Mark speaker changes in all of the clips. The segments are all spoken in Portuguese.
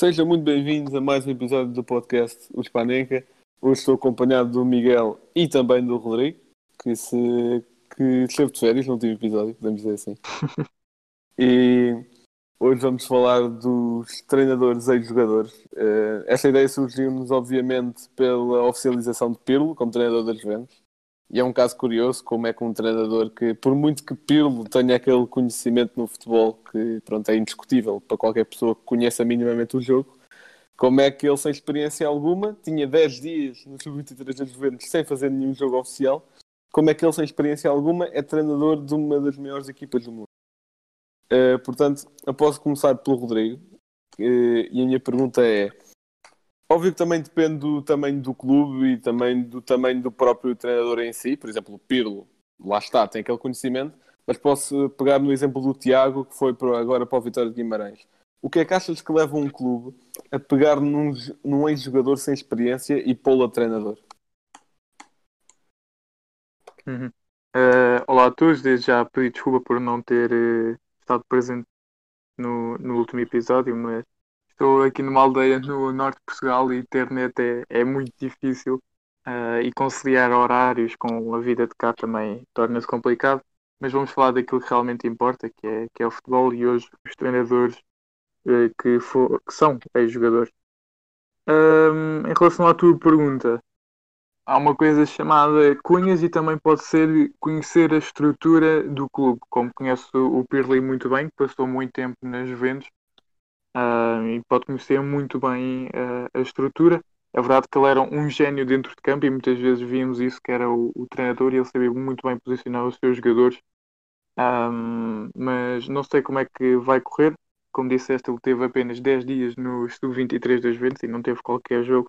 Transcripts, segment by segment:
Speaker 1: Sejam muito bem-vindos a mais um episódio do podcast O Spanenka. Hoje estou acompanhado do Miguel e também do Rodrigo, que, se, que esteve de férias no último episódio, podemos dizer assim. e hoje vamos falar dos treinadores ex-jogadores. Uh, esta ideia surgiu-nos, obviamente, pela oficialização de Pirlo como treinador das Juventus. E é um caso curioso como é que um treinador que, por muito que Pirlo tenha aquele conhecimento no futebol que pronto, é indiscutível para qualquer pessoa que conheça minimamente o jogo, como é que ele, sem experiência alguma, tinha 10 dias no Sub-23 das Juventus sem fazer nenhum jogo oficial, como é que ele, sem experiência alguma, é treinador de uma das maiores equipas do mundo? Uh, portanto, posso começar pelo Rodrigo, uh, e a minha pergunta é Óbvio que também depende do tamanho do clube e também do tamanho do próprio treinador em si. Por exemplo, o Pirlo, lá está, tem aquele conhecimento. Mas posso pegar no exemplo do Tiago, que foi agora para o Vitória de Guimarães. O que é que achas que leva um clube a pegar num, num ex-jogador sem experiência e pô-lo a treinador?
Speaker 2: Uhum. Uh, olá a todos, desde já pedi desculpa por não ter uh, estado presente no, no último episódio, mas estou aqui numa aldeia no norte de Portugal e a internet é, é muito difícil uh, e conciliar horários com a vida de cá também torna-se complicado. Mas vamos falar daquilo que realmente importa, que é, que é o futebol e hoje os treinadores uh, que, for, que são ex-jogadores. Um, em relação à tua pergunta, há uma coisa chamada cunhas e também pode ser conhecer a estrutura do clube. Como conheço o Pirli muito bem, que passou muito tempo nas Juventus, uh, e pode conhecer muito bem uh, a estrutura. É verdade que ele era um gênio dentro de campo e muitas vezes víamos isso, que era o, o treinador e ele sabia muito bem posicionar os seus jogadores. Um, mas não sei como é que vai correr. Como disseste, ele teve apenas 10 dias no Sub-23 das Juventus e não teve qualquer jogo.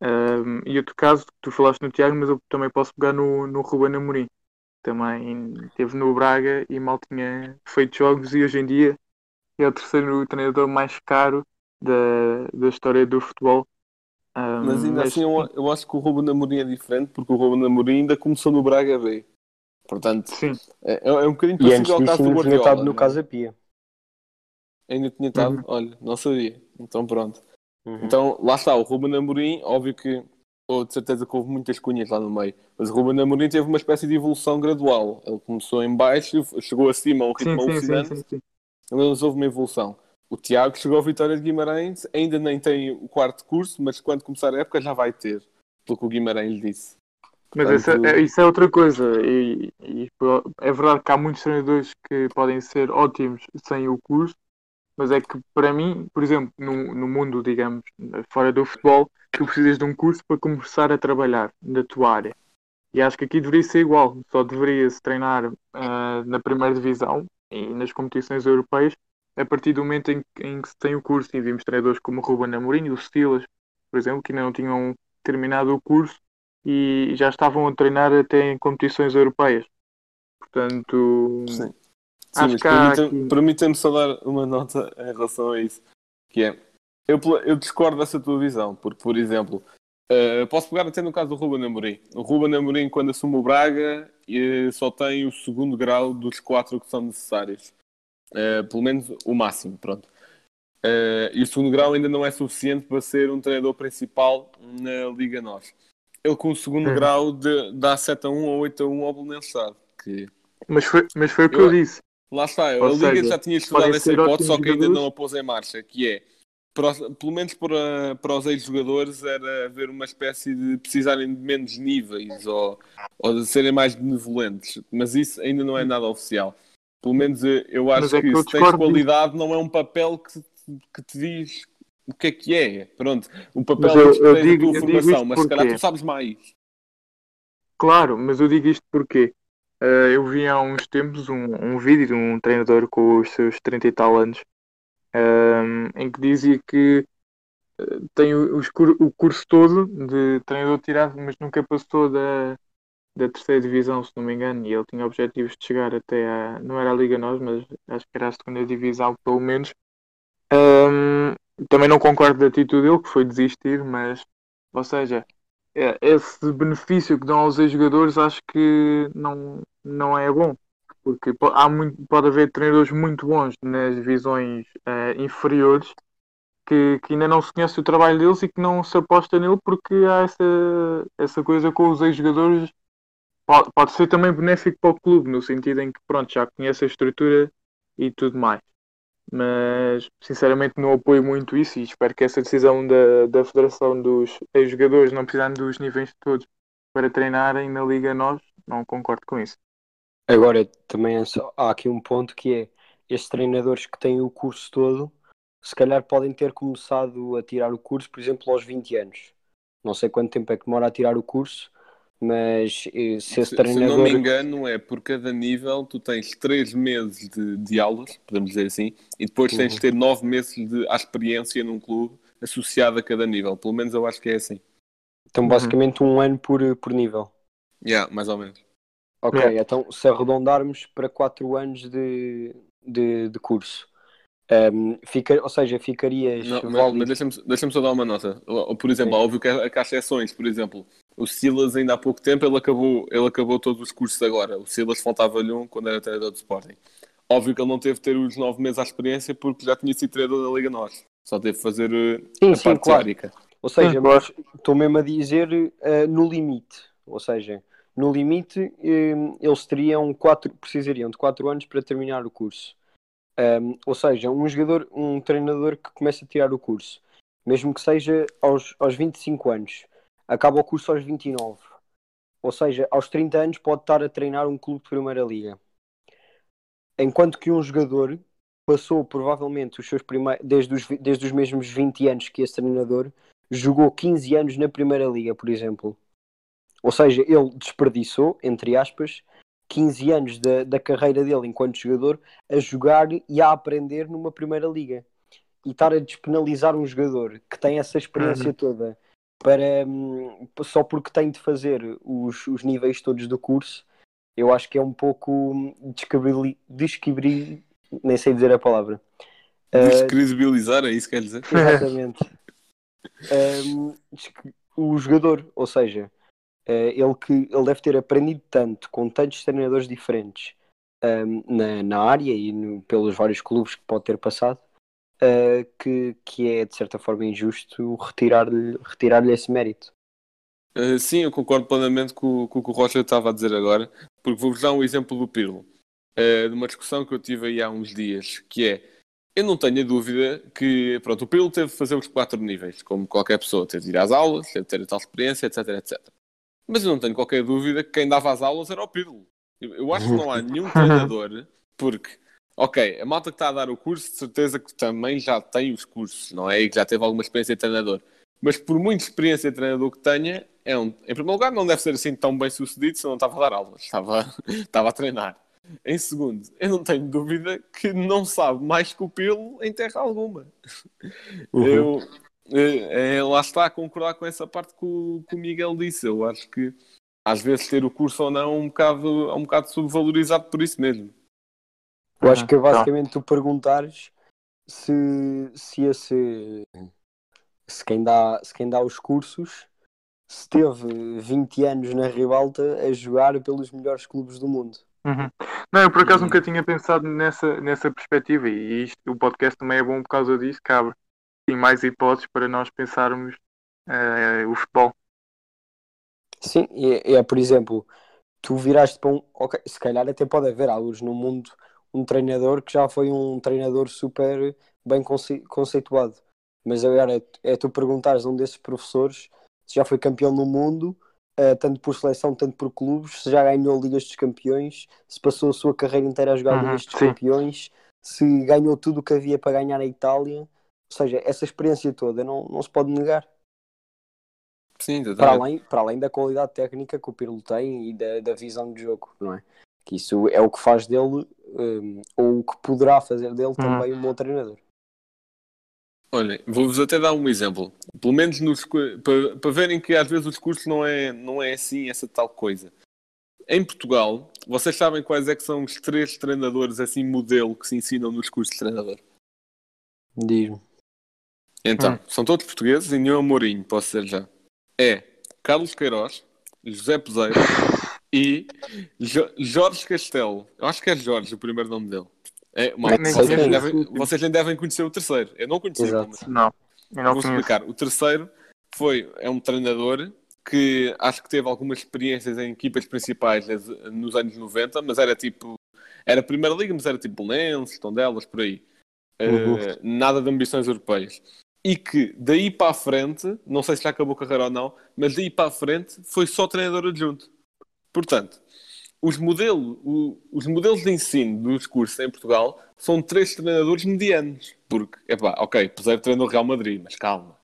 Speaker 2: Um, e outro caso, tu falaste no Tiago, mas eu também posso pegar no, no Ruben Amorim. Também teve no Braga e mal tinha feito jogos e hoje em dia é o terceiro treinador mais caro da, da história do futebol.
Speaker 1: Um, mas ainda mas... assim eu, eu, acho que o Ruben Amorim é diferente porque o Ruben Amorim ainda começou no Braga B. Portanto, Sim. É, é um bocadinho
Speaker 3: parecido ao caso do Guardiola. tinha estado no é? Casa Pia.
Speaker 1: Ainda tinha estado? Uhum. Olha, não sabia. Então pronto. Uhum. Então lá está, o Ruben Amorim, óbvio que ou de certeza que houve muitas cunhas lá no meio, mas o Ruben Amorim teve uma espécie de evolução gradual. Ele começou em baixo, chegou acima a um ritmo sim, alucinante, sim, sim, mas houve uma evolução. O Tiago chegou à Vitória de Guimarães, ainda nem tem o quarto curso, mas quando começar a época já vai ter, pelo que o Guimarães lhe disse.
Speaker 2: Mas Portanto... é, isso é outra coisa, e, e, é verdade que há muitos treinadores que podem ser ótimos sem o curso, mas é que para mim, por exemplo, no, no mundo, digamos, fora do futebol, tu precisas de um curso para começar a trabalhar na tua área. E acho que aqui deveria ser igual, só deveria-se treinar uh, na primeira divisão, e nas competições europeias a partir do momento em, em, que se tem o curso e vimos treinadores como o Ruben Amorim, o Silas, por exemplo, que ainda não tinham terminado o curso e já estavam a treinar até em competições europeias. Portanto,
Speaker 1: Sim. Sim, acho que permita-me permita só dar uma nota em relação a isso, que é eu, eu discordo dessa tua visão, porque, por exemplo, Uh, posso pegar até no caso do Ruben Amorim. O Ruben Amorim, quando assume o Braga, uh, só tem o segundo grau dos quatro que são necessários. Uh, pelo menos o máximo, pronto. e o segundo grau ainda não é suficiente para ser um treinador principal na Liga NOS. Ele com o segundo grau de, dá 7 a 1 ou 8 a 1 ao Belenenses. Que...
Speaker 2: Mas, foi, mas foi o que eu, eu disse.
Speaker 1: Lá está, a Liga já tinha estudado essa hipótese, só que ainda não a pôs em marcha, que é para, pelo menos para, para os ex-jogadores, era haver uma espécie de precisarem de menos níveis ou, ou de serem mais benevolentes. Mas isso ainda não é nada oficial. Pelo menos eu acho é que, que se tens qualidade, disso. não é um papel que, que te diz o que é que é. Pronto, o papel mas eu, digo, a tua formação, mas se calhar tu sabes mais.
Speaker 2: Claro, mas eu digo isto porque uh, eu vi há uns tempos um, um vídeo de um treinador com os seus 30 e tal anos um, em que dizia que tem o, o curso todo de treinador tirado, mas nunca passou da, da terceira divisão, se não me engano, e ele tinha objetivos de chegar até a. não era a Liga Nós, mas acho que era a segunda divisão, pelo menos. Um, também não concordo da atitude dele, que foi desistir, mas, ou seja, é, esse benefício que dão aos ex-jogadores acho que não, não é bom. Porque há muito, pode haver treinadores muito bons nas divisões uh, inferiores que, que, ainda não se conhece o trabalho deles e que não se aposta nele porque há essa, essa coisa com os ex-jogadores pode, pode ser também benéfico para o clube, no sentido em que pronto, já conhece a estrutura e tudo mais. Mas sinceramente não apoio muito isso e espero que essa decisão da, da Federação dos jogadores não precisando dos níveis todos para treinarem na Liga nós não concordo com isso.
Speaker 3: Agora também é só, há aqui um ponto que é estes treinadores que têm o curso todo se calhar podem ter começado a tirar o curso, por exemplo, aos 20 anos. Não sei quanto tempo é que demora a tirar o curso, mas eh, se esse treinador...
Speaker 1: Se não me engano, é por cada nível tu tens 3 meses de, de aulas, podemos dizer assim, e depois tens de uhum. ter 9 meses de a experiência num clube associado a cada nível. Pelo menos eu acho que é assim.
Speaker 3: Então, uhum. basicamente, um ano por, por nível.
Speaker 1: Yeah, mais ou menos.
Speaker 3: Ok, yeah. então se arredondarmos para 4 anos de, de, de curso, um, fica, ou seja, ficarias.
Speaker 1: Não, mas, mas deixa-me deixa só dar uma nota. Por exemplo, Sim. óbvio que há, que há exceções. Por exemplo, o Silas, ainda há pouco tempo, ele acabou, ele acabou todos os cursos agora. O Silas faltava-lhe um quando era treinador de Sporting. Óbvio que ele não teve de ter os nove meses à experiência porque já tinha sido treinador da Liga Norte. Só teve de fazer eh, sim, a sim, parte claro. teórica.
Speaker 3: Ou seja, mas estou mesmo a dizer uh, no limite. Ou seja, no limite, uh, eles teriam quatro, precisariam de 4 anos para terminar o curso. Um, ou seja, um jogador, um treinador que começa a tirar o curso, mesmo que seja aos, aos 25 anos, acaba o curso aos 29. Ou seja, aos 30 anos pode estar a treinar um clube de Primeira Liga. Enquanto que um jogador passou provavelmente os seus primeiros, desde os, desde os mesmos 20 anos que esse treinador, jogou 15 anos na Primeira Liga, por exemplo. Ou seja, ele desperdiçou, entre aspas, 15 anos da, da carreira dele enquanto jogador a jogar e a aprender numa primeira liga. E estar a despenalizar um jogador que tem essa experiência uhum. toda para hum, só porque tem de fazer os, os níveis todos do curso, eu acho que é um pouco descobrir, nem sei dizer a palavra.
Speaker 1: Descredibilizar, uh, é isso que quer dizer?
Speaker 3: Exatamente. um, o jogador, ou seja, ele, que, ele deve ter aprendido tanto com tantos treinadores diferentes um, na, na área e no, pelos vários clubes que pode ter passado uh, que, que é de certa forma injusto retirar-lhe retirar esse mérito.
Speaker 1: Uh, sim, eu concordo plenamente com, com o que o Rocha estava a dizer agora, porque vou-vos dar um exemplo do Pirlo, uh, de uma discussão que eu tive aí há uns dias, que é, eu não tenho a dúvida que, pronto, o Pirlo teve de fazer os quatro níveis, como qualquer pessoa, teve de ir às aulas, teve de ter a tal experiência, etc, etc. Mas eu não tenho qualquer dúvida que quem dava as aulas era o Pirlo. Eu, acho que não há nenhum treinador, porque, ok, a malta que está a dar o curso, de certeza que também já tem os cursos, não é? E que já teve alguma experiência de treinador. Mas por muita experiência de treinador que tenha, é um, em primeiro lugar, não deve ser assim tão bem sucedido se não estava a dar aulas, estava, estava a treinar. Em segundo, eu não tenho dúvida que não sabe mais que o Pirlo em terra alguma. Uhum. Eu, é, é, lá está a concordar com essa parte que o, que o, Miguel disse. Eu acho que às vezes ter o curso ou não é um bocado, é um bocado subvalorizado por isso mesmo.
Speaker 3: Eu acho que é basicamente tu perguntares se, se esse se quem, dá, se quem dá os cursos se teve 20 anos na ribalta a jogar pelos melhores clubes do mundo.
Speaker 2: Uhum. Não, eu por acaso uhum. nunca tinha pensado nessa, nessa perspectiva e isto, o podcast também é bom por causa disso, que abre tem mais hipóteses para nós pensarmos uh, o futebol.
Speaker 3: Sim, é, é, por exemplo, tu viraste para um. Ok, se calhar até pode haver alguns no mundo um treinador que já foi um treinador super bem conce, conceituado. Mas agora é, é tu perguntares a um desses professores se já foi campeão no mundo, uh, tanto por seleção, tanto por clubes, se já ganhou Ligas dos Campeões, se passou a sua carreira inteira a jogar uhum, Ligas dos sim. Campeões, se ganhou tudo o que havia para ganhar a Itália. Ou seja, essa experiência toda não, não se pode negar.
Speaker 1: Sim,
Speaker 3: para além, para além da qualidade técnica que o Pirlo tem e da, da visão de jogo, não é? Que isso é o que faz dele, um, ou o que poderá fazer dele hum. também um bom treinador.
Speaker 1: Olhem, vou-vos até dar um exemplo. Pelo menos nos, para, para verem que às vezes os cursos não é, não é assim, essa tal coisa. Em Portugal, vocês sabem quais é que são os três treinadores assim modelo que se ensinam nos cursos de treinador?
Speaker 3: Diz-me.
Speaker 1: Então,
Speaker 2: Hum.
Speaker 1: são todos portugueses e nenhum é Mourinho, posso dizer já. É Carlos Queiroz, José Peseiro e Jo- Jorge Castelo. Eu acho que é Jorge o primeiro nome dele. É, vocês, nem
Speaker 3: é.
Speaker 1: devem, vocês nem devem conhecer o terceiro. Eu não conheci.
Speaker 3: Exato.
Speaker 1: mas
Speaker 2: Não, eu não
Speaker 1: Vou
Speaker 2: conheço.
Speaker 1: explicar. O terceiro foi, é um treinador que acho que teve algumas experiências em equipas principais nos anos 90, mas era tipo. Era Primeira Liga, mas era tipo Lenços, Tondelas, por aí.
Speaker 3: Uhum.
Speaker 1: Eh, nada de ambições europeias. E que daí para a frente, não sei se já acabou a carreira ou não, mas daí para a frente foi só treinador adjunto. Portanto, os, modelo, o- os modelos de ensino dos cursos em Portugal são três treinadores medianos. Porque, epá, ok, Peseiro treinou o Real Madrid, mas calma.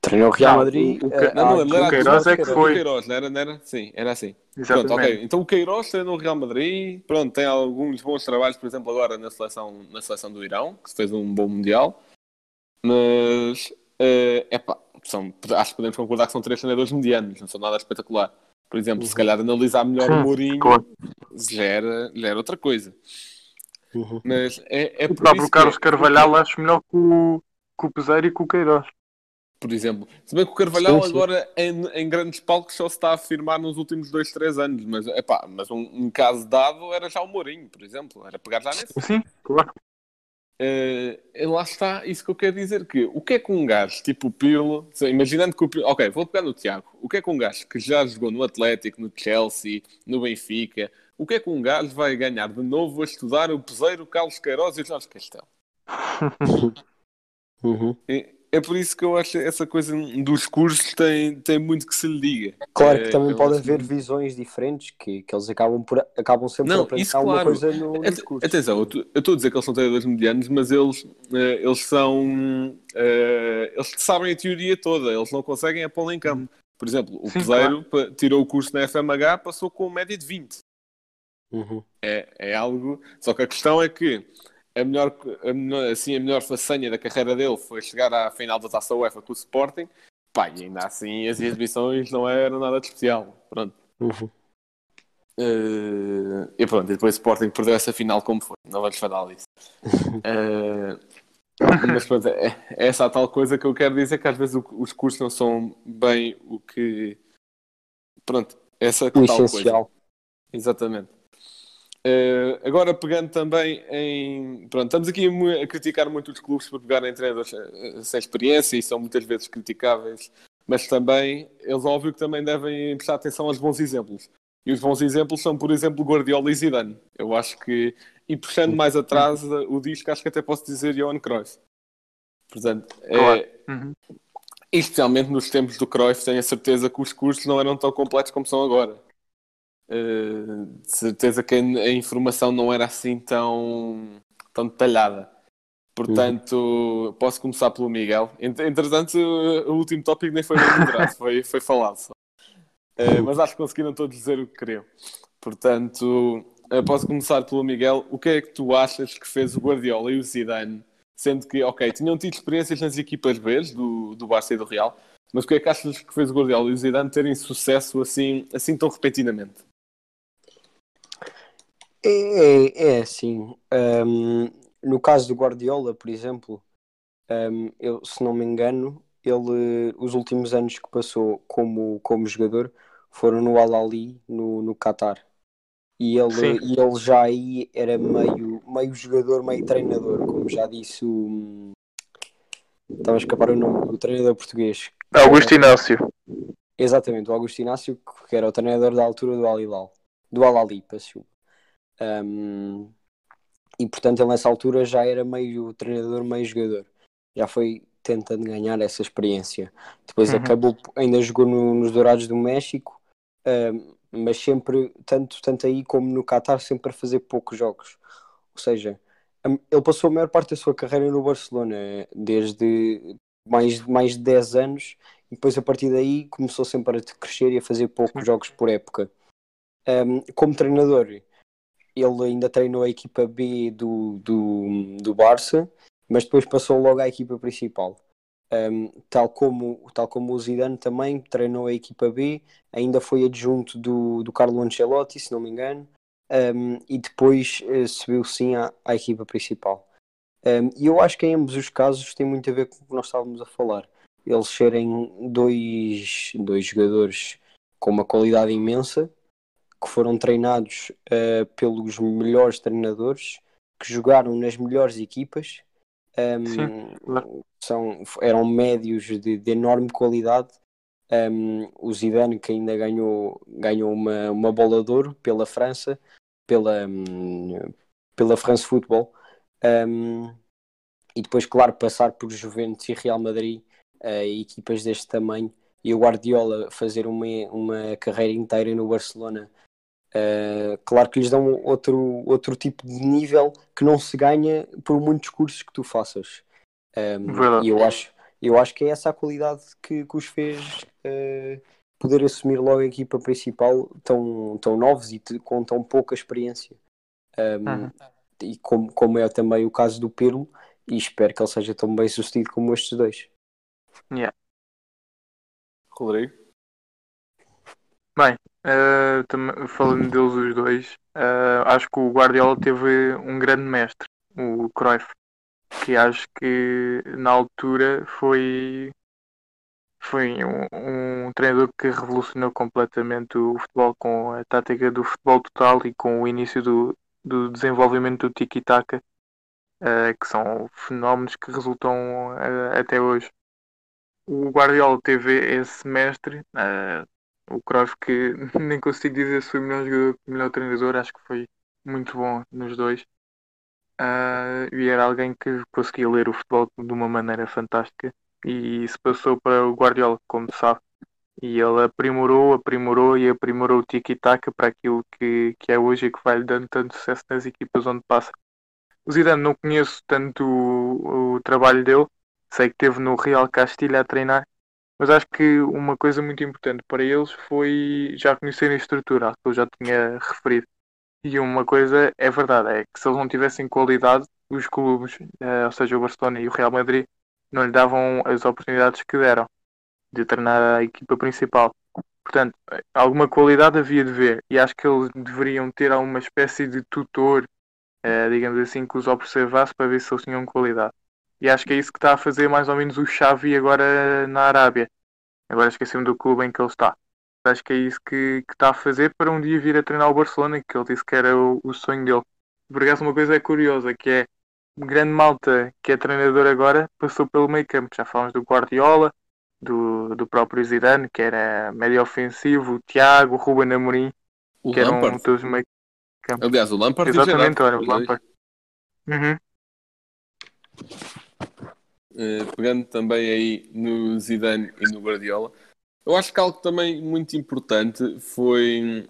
Speaker 3: Treinou o Real Madrid.
Speaker 2: o- o
Speaker 3: eh,
Speaker 2: Ca-
Speaker 3: há
Speaker 1: Não, não, era
Speaker 2: o Queiroz é que
Speaker 1: o
Speaker 2: foi.
Speaker 1: Queiroz, não era, não era? Sim, era assim. Pronto, ok. Então o Queiroz treinou o Real Madrid, pronto, tem alguns bons trabalhos, por exemplo, agora na seleção, na seleção do Irão, que se fez um bom Mundial. Mas, é epá, são, acho que podemos concordar que são três treinadores medianos, não são nada espetacular. Por exemplo, se calhar analisar melhor o
Speaker 2: Hum,
Speaker 1: Mourinho
Speaker 2: claro.
Speaker 1: já era, já era outra coisa.
Speaker 3: Uhum.
Speaker 1: Mas é, é
Speaker 2: O
Speaker 1: por
Speaker 2: próprio
Speaker 1: isso que
Speaker 2: Carlos
Speaker 1: é-
Speaker 2: Carvalhal acho melhor que o, que o Peseiro e que o Queiroz.
Speaker 1: por exemplo. Se bem que o Carvalhal
Speaker 3: Sim, sim.
Speaker 1: agora em, em grandes palcos só se está a afirmar nos últimos dois, três anos. Mas, epá, mas um, um caso dado era já o Mourinho, por exemplo. Era pegar já nesse.
Speaker 2: Sim, claro.
Speaker 1: E lá está isso que eu quero dizer. Que, o que é que um gajo tipo o Pirlo, imaginando que o Pirlo, ok, vou pegar no Tiago. O que é que um gajo que já jogou no Atlético, no Chelsea, no Benfica, o que é que um gajo vai ganhar de novo a estudar o Peseiro, o Carlos Queiroz e o Jorge Castelo?
Speaker 3: Uhum.
Speaker 1: É por isso que eu acho essa coisa dos cursos tem, tem muito que se lhe diga.
Speaker 3: Claro
Speaker 1: É,
Speaker 3: que também
Speaker 1: eu
Speaker 3: pode haver
Speaker 1: muito-
Speaker 3: visões diferentes que, que eles acabam, por, acabam sempre
Speaker 1: Não,
Speaker 3: por aprender
Speaker 1: isso
Speaker 3: alguma
Speaker 1: claro.
Speaker 3: coisa no, nos cursos.
Speaker 1: Atenção, eu estou a dizer que eles são treinadores medianos, mas eles, eh, eles são. eh, eles sabem a teoria toda, eles não conseguem a pô-la em campo. Por exemplo, o
Speaker 2: Sim,
Speaker 1: Peseiro pa- tirou o curso na FMH, passou com média de 20.
Speaker 3: Uhum.
Speaker 1: É, é algo. Só que a questão é que a melhor, a melhor, assim, a melhor façanha da carreira dele foi chegar à final da taça UEFA com o Sporting. Pá, e ainda assim as exibições não eram nada de especial. Pronto.
Speaker 3: Uhum.
Speaker 1: Eh, e pronto, e depois o Sporting perdeu essa final como foi. Não vamos falar disso. Eh, mas pronto, é, é essa a tal coisa que eu quero dizer que às vezes o- os cursos não são bem o que. Pronto, essa
Speaker 3: O
Speaker 1: tal coisa.
Speaker 3: essencial.
Speaker 1: Exatamente. Eh, agora pegando também em. Pronto, estamos aqui a criticar muito os clubes por pegarem treinadores eh, sem experiência e são muitas vezes criticáveis, mas também eles, óbvio, que também devem prestar atenção aos bons exemplos. E os bons exemplos são, por exemplo, Guardiola e Zidane. Eu acho que. E puxando mais atrás eh, o disco, acho que até posso dizer Johan Cruyff. Portanto, é.
Speaker 2: Uhum.
Speaker 1: especialmente nos tempos do Cruyff, tenho a certeza que os cursos não eram tão completos como são agora. Uh, de certeza que a informação não era assim tão, tão detalhada. Portanto, posso começar pelo Miguel. Ent- Entretanto, o último tópico nem foi moderado, foi, foi falado só. Uh, mas acho que conseguiram todos dizer o que queriam. Portanto, posso começar pelo Miguel. O que é que tu achas que fez o Guardiola e o Zidane? Sendo que, ok, tinham tido experiências nas equipas B do, do Barça e do Real, mas o que é que achas que fez o Guardiola e o Zidane terem sucesso assim, assim tão repentinamente?
Speaker 3: É, é, é assim. hum, no caso do Guardiola, por exemplo, hum, eu, se não me engano, ele, os últimos anos que passou como, como jogador foram no Al-Ali, no, no Qatar. E ele,
Speaker 2: Sim.
Speaker 3: e ele já aí era meio, meio jogador, meio treinador, como já disse o. Estava a escapar o nome do treinador português.
Speaker 2: Augusto Inácio.
Speaker 3: Exatamente, o Augusto Inácio, que era o treinador da altura do Al-Hilal, do Al-Ali, peço desculpa. Um, e portanto ele nessa altura já era meio treinador, meio jogador. Já foi tentando ganhar essa experiência. Depois
Speaker 2: Uhum.
Speaker 3: acabou, ainda jogou no- nos Dourados do México, um, mas sempre, tanto, tanto aí como no Qatar, sempre a fazer poucos jogos. Ou seja, ele passou a maior parte da sua carreira no Barcelona, desde mais, mais de 10 anos, e depois a partir daí começou sempre a crescer e a fazer poucos jogos por época. Um, como treinador, ele ainda treinou a equipa B do, do, do Barça, mas depois passou logo à equipa principal. Um, tal, como, tal como o Zidane também treinou a equipa B, ainda foi adjunto do, do Carlo Ancelotti, se não me engano, um, e depois uh, subiu sim à, à equipa principal. Um, e eu acho que em ambos os casos tem muito a ver com o que nós estávamos a falar. Eles serem dois, dois jogadores com uma qualidade imensa, que foram treinados uh, pelos melhores treinadores, que jogaram nas melhores equipas um,
Speaker 2: claro.
Speaker 3: são, eram médios de, de enorme qualidade. Um, o Zidane, que ainda ganhou, ganhou uma, uma bola de ouro pela França, pela, um, pela France Football, e depois, claro, passar por Juventus e Real Madrid, uh, equipas deste tamanho, e o Guardiola fazer uma, uma carreira inteira no Barcelona Uh, claro que lhes dão outro, outro tipo de nível que não se ganha por muitos cursos que tu faças. Um, e eu acho, eu acho que é essa a qualidade que, que os fez uh, poder assumir logo a equipa principal tão, tão novos e com tão pouca experiência. Um, uhum. E como, como é também o caso do Pirlo, e espero que ele seja tão bem sucedido como estes dois.
Speaker 2: Yeah.
Speaker 1: Rodrigo?
Speaker 2: Bem, uh, falando deles os dois, uh, acho que o Guardiola teve um grande mestre, o Cruyff, que acho que na altura foi, foi um, um treinador que revolucionou completamente o futebol com a tática do futebol total e com o início do, do desenvolvimento do tiki-taka, uh, que são fenómenos que resultam até hoje. O Guardiola teve esse mestre, uh, o Cruyff que nem consigo dizer se foi melhor jogador melhor treinador, acho que foi muito bom nos dois. Uh, e era alguém que conseguia ler o futebol de uma maneira fantástica e se passou para o Guardiola, como sabe. E ele aprimorou, aprimorou e aprimorou o tiki-taka para aquilo que, que é hoje e que vai lhe dando tanto sucesso nas equipas onde passa. O Zidane não conheço tanto o, o trabalho dele, sei que teve no Real Castilho a treinar mas acho que uma coisa muito importante para eles foi já conhecerem a estrutura, que eu já tinha referido. E uma coisa é verdade, é que se eles não tivessem qualidade, os clubes, eh, ou seja, o Barcelona e o Real Madrid, não lhe davam as oportunidades que deram de treinar a equipa principal. Portanto, alguma qualidade havia de ver e acho que eles deveriam ter alguma espécie de tutor, eh, digamos assim, que os observasse para ver se eles tinham qualidade. E acho que é isso que está a fazer mais ou menos o Xavi agora na Arábia. Agora esqueci-me do clube em que ele está. Acho que é isso que, que está a fazer para um dia vir a treinar o Barcelona, que ele disse que era o, o sonho dele. Por acaso uma coisa é curiosa, que é um grande malta que é treinador agora passou pelo meio campo. Já falamos do Guardiola, do, do próprio Zidane, que era médio ofensivo, o Tiago, o Ruben Amorim,
Speaker 1: o
Speaker 2: que
Speaker 1: Lampard.
Speaker 2: eram todos meio campo.
Speaker 1: Aliás, o Lampard
Speaker 2: Exatamente,
Speaker 1: o
Speaker 2: olha, o Lampard. Uhum.
Speaker 1: Uh, pegando também aí no Zidane e no Guardiola, eu acho que algo também muito importante foi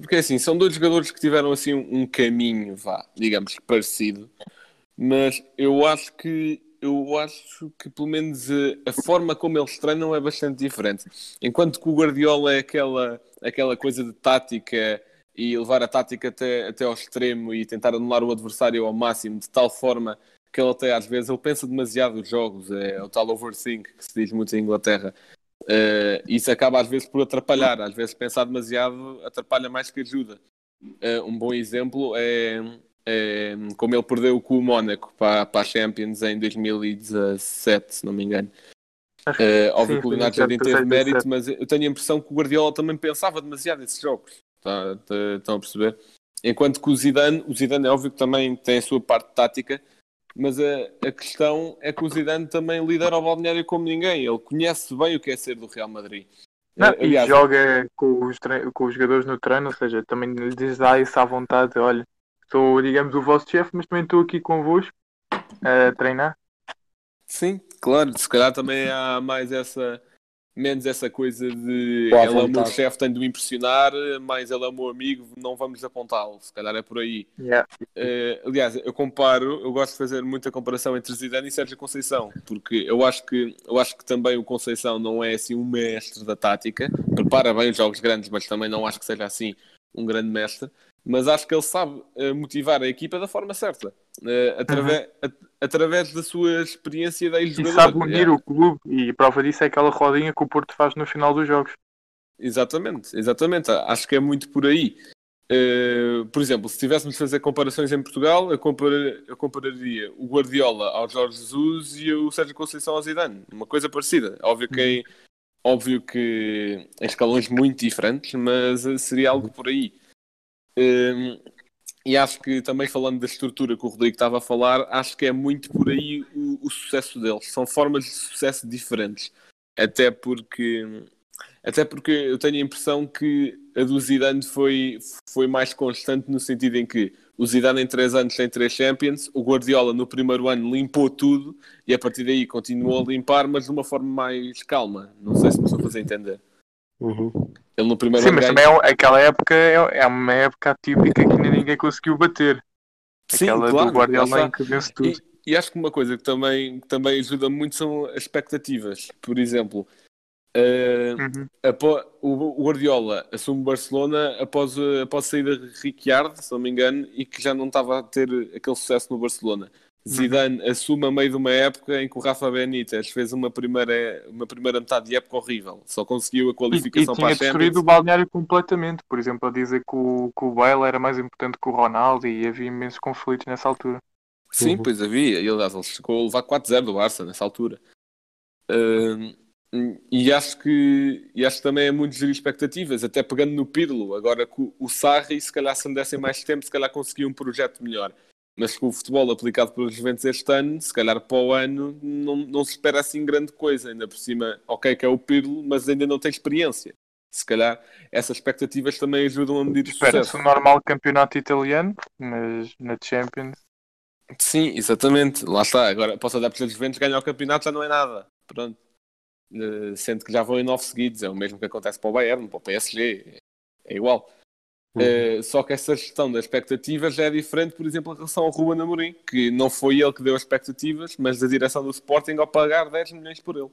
Speaker 1: porque assim, são dois jogadores que tiveram assim um caminho, vá, digamos, parecido, mas eu acho que eu acho que pelo menos a, a forma como eles treinam é bastante diferente. Enquanto que o Guardiola é aquela, aquela coisa de tática e levar a tática até, até ao extremo e tentar anular o adversário ao máximo, de tal forma que ele até às vezes ele pensa demasiado os jogos, é o tal overthink que se diz muito em Inglaterra. Uh, isso acaba às vezes por atrapalhar, às vezes pensar demasiado atrapalha mais que ajuda. Uh, um bom exemplo é, é, como ele perdeu com o Mónaco para, para a Champions em 2017, se não me engano. Uh, óbvio que o United nem teve mérito, mas eu tenho a impressão que o Guardiola também pensava demasiado esses jogos. Tá, tá, estão a perceber? Enquanto que o Zidane, o Zidane é óbvio que também tem a sua parte tática, mas a, a, questão é que o Zidane também lidera o balneário como ninguém. Ele conhece bem o que é ser do Real Madrid.
Speaker 2: Não, Aliás, e joga com os, com os jogadores no treino, ou seja, também lhes dá isso à vontade. Olha, sou, digamos, o vosso chefe, mas também estou aqui convosco a treinar.
Speaker 1: Sim, claro. Se calhar também há mais essa menos essa coisa de
Speaker 3: Boa
Speaker 1: ela é o meu
Speaker 3: vontade.
Speaker 1: chefe, tem de me impressionar, mais ele é o meu amigo, não vamos apontá-lo. Se calhar é por aí.
Speaker 2: Yeah.
Speaker 1: Eh, aliás, eu comparo, eu gosto de fazer muita comparação entre Zidane e Sérgio Conceição, porque eu acho que eu acho que também o Conceição não é assim um mestre da tática, prepara bem os jogos grandes, mas também não acho que seja assim um grande mestre. Mas acho que ele sabe eh, motivar a equipa da forma certa. eh, através, a- através da sua experiência de
Speaker 2: E
Speaker 1: ex-jogador.
Speaker 2: sabe unir
Speaker 1: É,
Speaker 2: o clube. E prova disso é aquela rodinha que o Porto faz no final dos jogos.
Speaker 1: Exatamente, exatamente. Acho que é muito por aí. Eh, por exemplo, se tivéssemos de fazer comparações em Portugal, eu, eu compararia o Guardiola ao Jorge Jesus e o Sérgio Conceição ao Zidane. Uma coisa parecida. Óbvio que, em, óbvio que em escalões muito diferentes, mas seria algo por aí. Eh, e acho que também falando da estrutura que o Rodrigo estava a falar, acho que é muito por aí o, o sucesso deles. São formas de sucesso diferentes. Até porque até porque eu tenho a impressão que a do Zidane foi, foi mais constante no sentido em que o Zidane em 3 anos tem 3 Champions, o Guardiola no primeiro ano limpou tudo e a partir daí continuou a limpar, mas de uma forma mais calma. Não sei se me estou a fazer entender.
Speaker 3: Uhum.
Speaker 1: Ele no primeiro
Speaker 2: Sim, mas
Speaker 1: ganha-
Speaker 2: também é, aquela época é, é uma época atípica que ainda ninguém conseguiu bater.
Speaker 1: Sim,
Speaker 2: Aquela
Speaker 1: claro,
Speaker 2: do Guardiola em que vence tudo.
Speaker 1: E, e acho que uma coisa que também, que também ajuda muito são as expectativas. Por exemplo, eh,
Speaker 2: Uhum.
Speaker 1: Apo- o o Guardiola assume Barcelona após, a- após a saída de Ricciardo, se não me engano, e que já não estava a ter aquele sucesso no Barcelona. Zidane assume a meio de uma época em que o Rafa Benítez fez uma primeira, uma primeira metade de época horrível. Só conseguiu a
Speaker 2: E, e
Speaker 1: qualificação para
Speaker 2: tinha
Speaker 1: a
Speaker 2: destruído
Speaker 1: Champions.
Speaker 2: o balneário completamente. Por exemplo, a dizer que o, que o Bale era mais importante que o Ronaldo e havia imensos conflitos nessa altura.
Speaker 1: Sim,
Speaker 3: Uhum.
Speaker 1: pois havia. E aliás, ele chegou a levar 4-0 do Barça nessa altura. Hum, e acho que e acho que também é muito gerir expectativas, até pegando no Pirlo. Agora com o Sarri, se calhar se lhe dessem mais tempo, se calhar conseguia um projeto melhor. Mas com o futebol aplicado pelos Juventus este ano, se calhar para o ano não, não se espera assim grande coisa. Ainda por cima, ok que é o Pirlo, mas ainda não tem experiência. Se calhar essas expectativas também ajudam a medir o
Speaker 2: Espera-se
Speaker 1: sucesso.
Speaker 2: um normal campeonato italiano, mas na Champions.
Speaker 1: Sim, exatamente. Lá está. Agora, posso dar para os Juventus ganhar o campeonato já não é nada. Pronto. Eh, sendo que já vão em nove seguidos. É o mesmo que acontece para o Bayern, para o PSG. É igual.
Speaker 3: Uhum.
Speaker 1: Eh, só que essa gestão das expectativas já é diferente, por exemplo, em relação ao Ruben Amorim, que não foi ele que deu as expectativas, mas da direção do Sporting ao pagar 10 milhões por ele.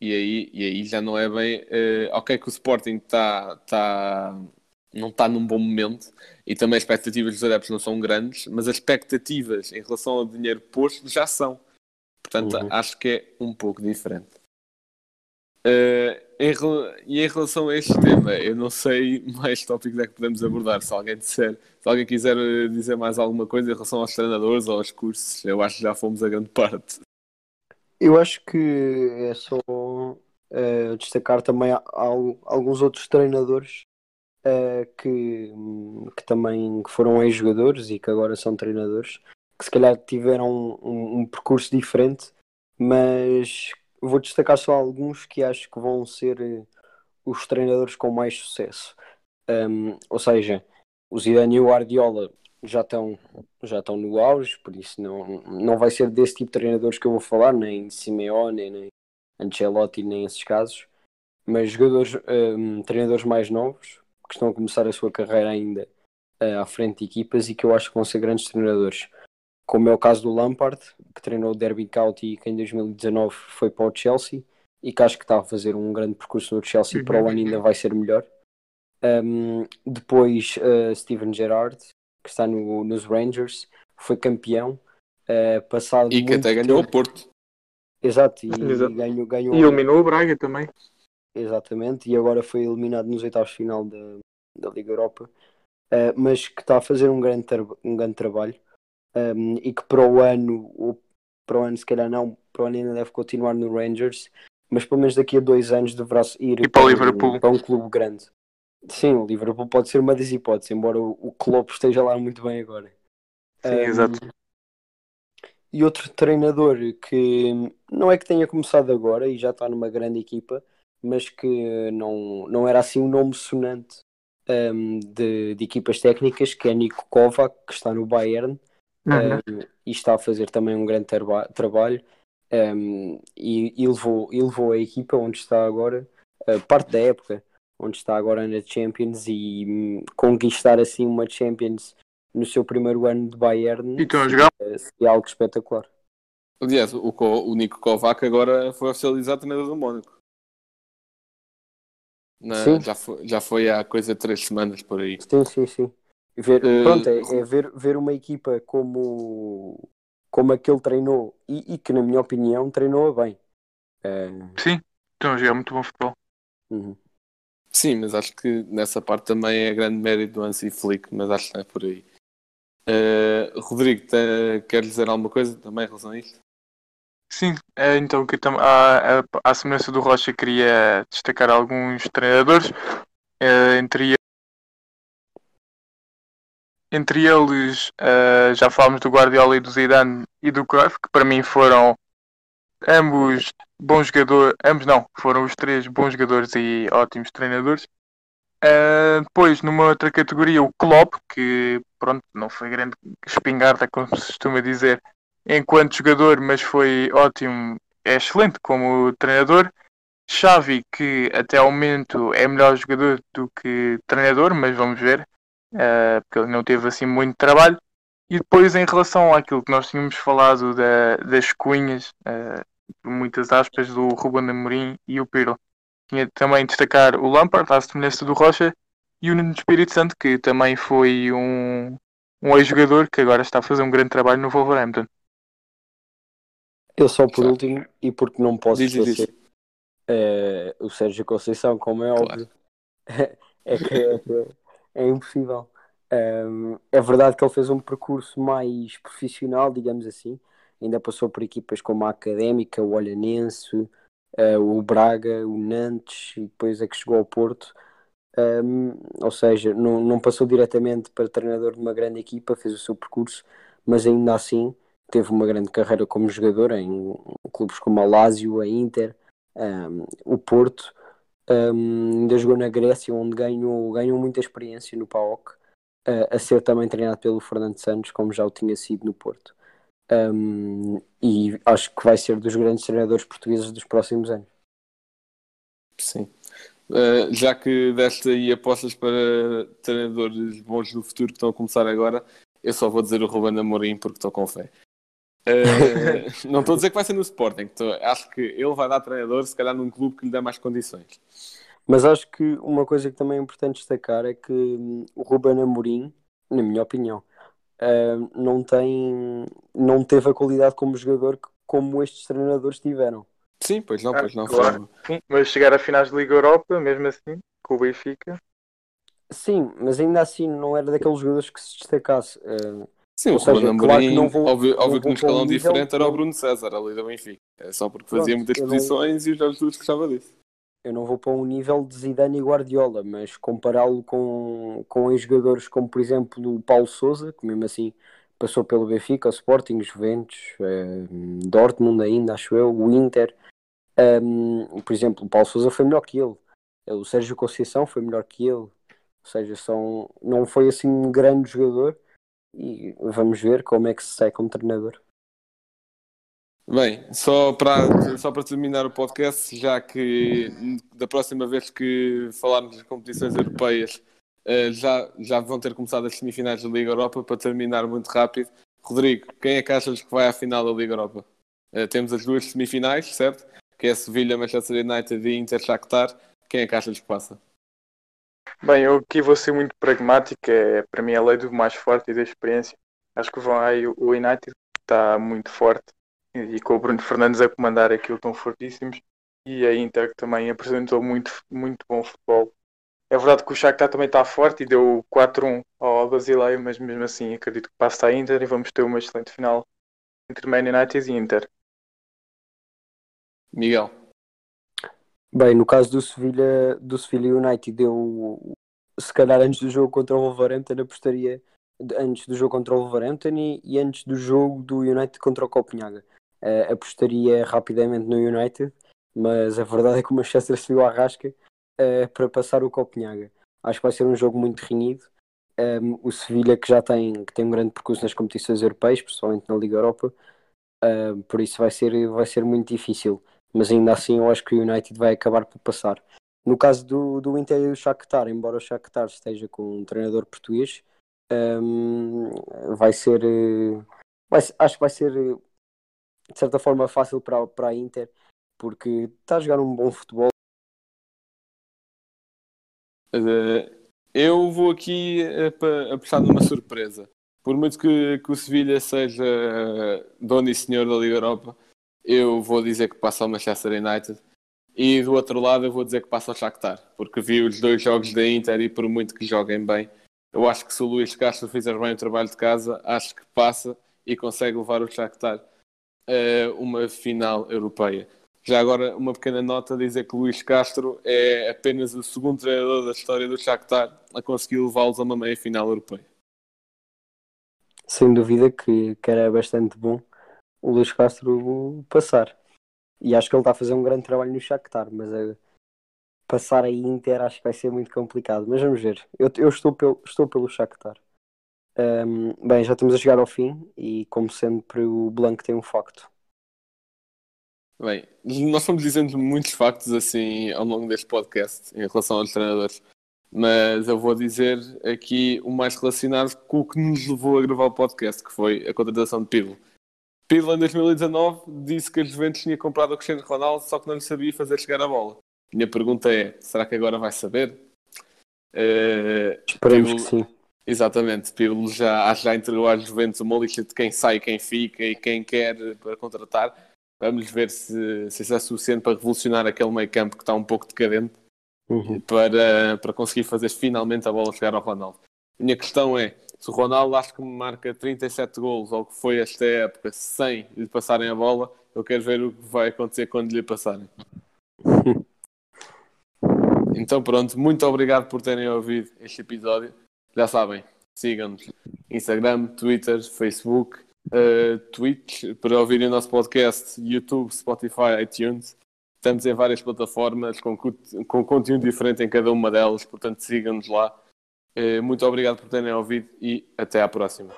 Speaker 1: E aí, e aí já não é bem. eh, ok, que o Sporting está. Tá, não está num bom momento e também as expectativas dos adeptos não são grandes, mas as expectativas em relação ao dinheiro posto já são. Portanto,
Speaker 3: Uhum.
Speaker 1: acho que é um pouco diferente. Eh, em e em relação a este tema, eu não sei mais tópicos é que podemos abordar. Se alguém disser, se alguém quiser eh, dizer mais alguma coisa em relação aos treinadores ou aos cursos, eu acho que já fomos a grande parte.
Speaker 3: Eu acho que é só eh, destacar também alguns outros treinadores eh, que, que também foram ex-jogadores e que agora são treinadores, que se calhar tiveram um, um percurso diferente, mas vou destacar só alguns que acho que vão ser eh, os treinadores com mais sucesso. Um, ou seja, o Zidane e o Guardiola já estão já estão no auge, por isso não, não vai ser desse tipo de treinadores que eu vou falar, nem Simeone, nem Ancelotti, nem esses casos, mas jogadores, hum, treinadores mais novos que estão a começar a sua carreira ainda eh, à frente de equipas e que eu acho que vão ser grandes treinadores. Como é o caso do Lampard, que treinou o Derby County e que em 2019 foi para o Chelsea e que acho que está a fazer um grande percurso no Chelsea, para o ano ainda vai ser melhor. Um, depois uh, Steven Gerrard, que está no- nos Rangers, foi campeão. uh, passado
Speaker 1: E que até ganhou o
Speaker 3: tempo-
Speaker 1: Porto.
Speaker 3: Exato, e,
Speaker 2: Exato.
Speaker 3: e ganhou, ganhou
Speaker 2: E eliminou o Braga também.
Speaker 3: exatamente, e agora foi eliminado nos oitavos de final da, da Liga Europa, Uh, mas que está a fazer um grande, um grande trabalho um, e que para o ano, ou para o ano se calhar não, para o ano ainda deve continuar no Rangers, mas pelo menos daqui a dois anos deverá ir
Speaker 2: E para o
Speaker 3: um-
Speaker 2: Liverpool.
Speaker 3: para um clube grande. Sim, o Liverpool pode ser uma das hipóteses, embora o, o Klopp esteja lá muito bem agora.
Speaker 2: Sim,
Speaker 3: Um,
Speaker 2: exato.
Speaker 3: E outro treinador que não é que tenha começado agora e já está numa grande equipa, mas que não, não era assim um nome sonante um, de, de equipas técnicas, que é Nico Kovac, que está no Bayern
Speaker 2: Uhum.
Speaker 3: um, e está a fazer também um grande traba- trabalho um, e, e levou, e levou a equipa onde está agora, uh, parte da época, onde está agora na Champions e hum, conquistar assim uma Champions no seu primeiro ano de Bayern
Speaker 2: E
Speaker 3: seria algo espetacular.
Speaker 1: Aliás, o, Co- o Nico Kovac agora foi oficializado treinador do Mónaco. Na-
Speaker 3: Sim.
Speaker 1: já, foi, já foi há coisa de três semanas por aí.
Speaker 3: Sim, sim, sim. Ver,
Speaker 1: Eh,
Speaker 3: pronto, é, é ver, ver uma equipa como, como a que ele treinou e, e que, na minha opinião, treinou bem. Eh,
Speaker 2: Sim, estão a jogar muito bom futebol.
Speaker 3: uhum.
Speaker 1: Sim, mas acho que nessa parte também é grande mérito do Hansi Flick, mas acho que não é por aí. Eh, Rodrigo, te- quer dizer alguma coisa também em relação a isto?
Speaker 2: Sim, é, então que à, à, à semelhança do Rocha queria destacar alguns treinadores, entre, entre eles eh, já falámos do Guardiola e do Zidane e do Cruyff, que para mim foram ambos bons jogadores, ambos não, foram os três bons jogadores e ótimos treinadores. Eh, depois, numa outra categoria, o Klopp, que pronto, não foi grande espingarda, como se costuma dizer, enquanto jogador, mas foi ótimo, é excelente como treinador. Xavi, que até ao momento é melhor jogador do que treinador, mas vamos ver, eh, porque ele não teve assim muito trabalho. E depois, em relação àquilo que nós tínhamos falado da- das cunhas, eh, muitas aspas, do Ruben Amorim e o Pirlo, tinha também de destacar o Lampard, à semelhança do Rocha, e o Nuno Espírito Santo, que também foi um, um ex-jogador que agora está a fazer um grande trabalho no Wolverhampton.
Speaker 3: Eu só por
Speaker 1: Já.
Speaker 3: último, e porque não posso
Speaker 1: Diz, diz,
Speaker 3: eh, o Sérgio Conceição, como é óbvio, é que é, que é impossível. Um, é verdade que ele fez um percurso mais profissional, digamos assim. Ainda passou por equipas como a Académica, o Olhanense, eh, o Braga, o Nantes e depois é que chegou ao Porto. Um, ou seja, não, não passou diretamente para treinador de uma grande equipa, fez o seu percurso, mas ainda assim teve uma grande carreira como jogador em clubes como a Lazio, a Inter, um, o Porto. Ainda jogou na Grécia, onde ganhou, ganhou muita experiência no PAOK, uh, a ser também treinado pelo Fernando Santos, como já o tinha sido no Porto. Um, e acho que vai ser dos grandes treinadores portugueses dos próximos anos.
Speaker 1: Sim. Uh, já que deste aí apostas para treinadores bons no futuro que estão a começar agora, eu só vou dizer o Ruben Amorim porque estou com fé. Uh, não estou a dizer que vai ser no Sporting, tô- acho que ele vai dar treinador, se calhar num clube que lhe dá mais condições.
Speaker 3: Mas acho que uma coisa que também é importante destacar é que hum, o Ruben Amorim, na minha opinião, hum, não tem, não teve a qualidade como jogador que- como estes treinadores tiveram.
Speaker 1: Sim, pois não,
Speaker 2: Ah,
Speaker 1: pois não.
Speaker 2: claro. Sim, mas chegar a finais de Liga Europa, mesmo assim, com o Benfica,
Speaker 3: Sim, mas ainda assim não era daqueles jogadores que se destacasse. Hum,
Speaker 1: Sim,
Speaker 3: Ou
Speaker 1: o Ruben
Speaker 3: seja,
Speaker 1: Amorim,
Speaker 3: claro vou-
Speaker 1: óbvio, que num
Speaker 3: um
Speaker 1: escalão diferente era o Bruno César ali da Benfica. É só porque fazia
Speaker 3: Pronto,
Speaker 1: muitas
Speaker 3: eu não-
Speaker 1: posições e o Jorge Jesus gostava disso.
Speaker 3: eu não vou para um nível de Zidane e Guardiola, mas compará-lo com, com ex-jogadores como, por exemplo, o Paulo Sousa, que mesmo assim passou pelo Benfica, o Sporting, Juventus, eh, Dortmund ainda, acho eu, o Inter. Um, por exemplo, o Paulo Sousa foi melhor que ele. O Sérgio Conceição foi melhor que ele. Ou seja, são, não foi assim um grande jogador. E vamos ver como é que se sai como treinador.
Speaker 1: Bem, só para, só para terminar o podcast, já que da próxima vez que falarmos das competições europeias eh, já, já vão ter começado as semifinais da Liga Europa, para terminar muito rápido. Rodrigo, quem é que achas que vai à final da Liga Europa? Eh, temos as duas semifinais, certo? Que é Sevilha, Manchester United e Inter Shakhtar. Quem é que achas que passa?
Speaker 2: Bem, eu aqui vou ser muito pragmático, é, para mim é a lei do mais forte e da experiência. Acho que vai o o United, está muito forte, e, e com o Bruno Fernandes a comandar aquilo estão fortíssimos, e a Inter que também apresentou muito, muito bom futebol. É verdade que o Shakhtar também está forte e deu 4-1 ao Basileia, mas mesmo assim acredito que passa a Inter e vamos ter uma excelente final entre Man United e Inter.
Speaker 1: Miguel.
Speaker 3: Bem, no caso do Sevilha, do Sevilha United, eu se calhar antes do jogo contra o Wolverhampton apostaria antes do jogo contra o Wolverhampton e, e antes do jogo do United contra o Copenhaga. Eh, apostaria rapidamente no United, mas a verdade é que o Manchester saiu à rasca eh, para passar o Copenhaga. Acho que vai ser um jogo muito renhido. Um, o Sevilha que já tem, que tem um grande percurso nas competições europeias, principalmente na Liga Europa, um, por isso vai ser, vai ser muito difícil mas ainda assim eu acho que o United vai acabar por passar. No caso do, do Inter e do Shakhtar, embora o Shakhtar esteja com um treinador português, hum, vai ser, eh, vai, acho que vai ser eh, de certa forma fácil para, para a Inter, porque está a jogar um bom futebol.
Speaker 1: Eh, Eu vou aqui apostar numa surpresa. Por muito que, que o Sevilha seja dono e senhor da Liga Europa, eu vou dizer que passa ao Manchester United. E do outro lado eu vou dizer que passa ao Shakhtar, porque vi os dois jogos da Inter e por muito que joguem bem, eu acho que se o Luís Castro fizer bem o trabalho de casa, acho que passa e consegue levar o Shakhtar a uma final europeia. Já agora, uma pequena nota dizer que Luís Castro é apenas o segundo treinador da história do Shakhtar a conseguir levá-los a uma meia final europeia.
Speaker 3: Sem dúvida que, que era bastante bom o Luís Castro passar. E acho que ele está a fazer um grande trabalho no Shakhtar, mas a passar a Inter acho que vai ser muito complicado. Mas vamos ver. Eu, eu estou, pelo, estou pelo Shakhtar. Ahm, bem, já estamos a chegar ao fim e, como sempre, o Blanco tem um facto.
Speaker 1: Bem, nós fomos dizendo muitos factos assim ao longo deste podcast em relação aos treinadores, mas eu vou dizer aqui o mais relacionado com o que nos levou a gravar o podcast, que foi a contratação de Pirlo. Pirlo em 2019 disse que a Juventus tinha comprado o Cristiano Ronaldo, só que não lhe sabia fazer chegar a bola. Minha pergunta é, será que agora vai saber? Eh,
Speaker 3: Esperemos
Speaker 1: Pirlo-
Speaker 3: que sim.
Speaker 1: Exatamente, Pirlo já, já entregou às Juventus uma lista de quem sai, quem fica e quem quer para contratar. Vamos ver se, se isso é suficiente para revolucionar aquele meio campo que está um pouco decadente
Speaker 3: Uhum.
Speaker 1: para, para conseguir fazer finalmente a bola chegar ao Ronaldo. A minha questão é, se o Ronaldo acho que marca 37 golos ou que foi esta época sem lhe passarem a bola, eu quero ver o que vai acontecer quando lhe passarem. Então pronto, muito obrigado por terem ouvido este episódio. Já sabem, sigam-nos Instagram, Twitter, Facebook, eh, Twitch, para ouvirem o nosso podcast, YouTube, Spotify, iTunes. Estamos em várias plataformas com, co- com conteúdo diferente em cada uma delas, portanto sigam-nos lá. Eh, Muito obrigado por terem ouvido e até à próxima.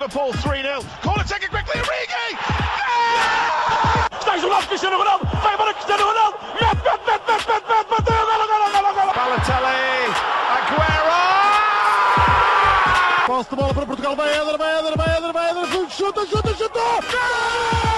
Speaker 4: Liverpool 3-0. Corner taken quickly, Origi! Yeah! Stays on off Cristiano Ronaldo. Vai embora Cristiano Ronaldo. Mete, mete, mete, mete, mete, mete, bateu, golo, golo, golo, golo. Balotelli, Aguero!
Speaker 5: Posse de bola para Portugal, vai Éder, vai Éder, vai Éder, vai Éder, chuta, chuta, chutou! Gol!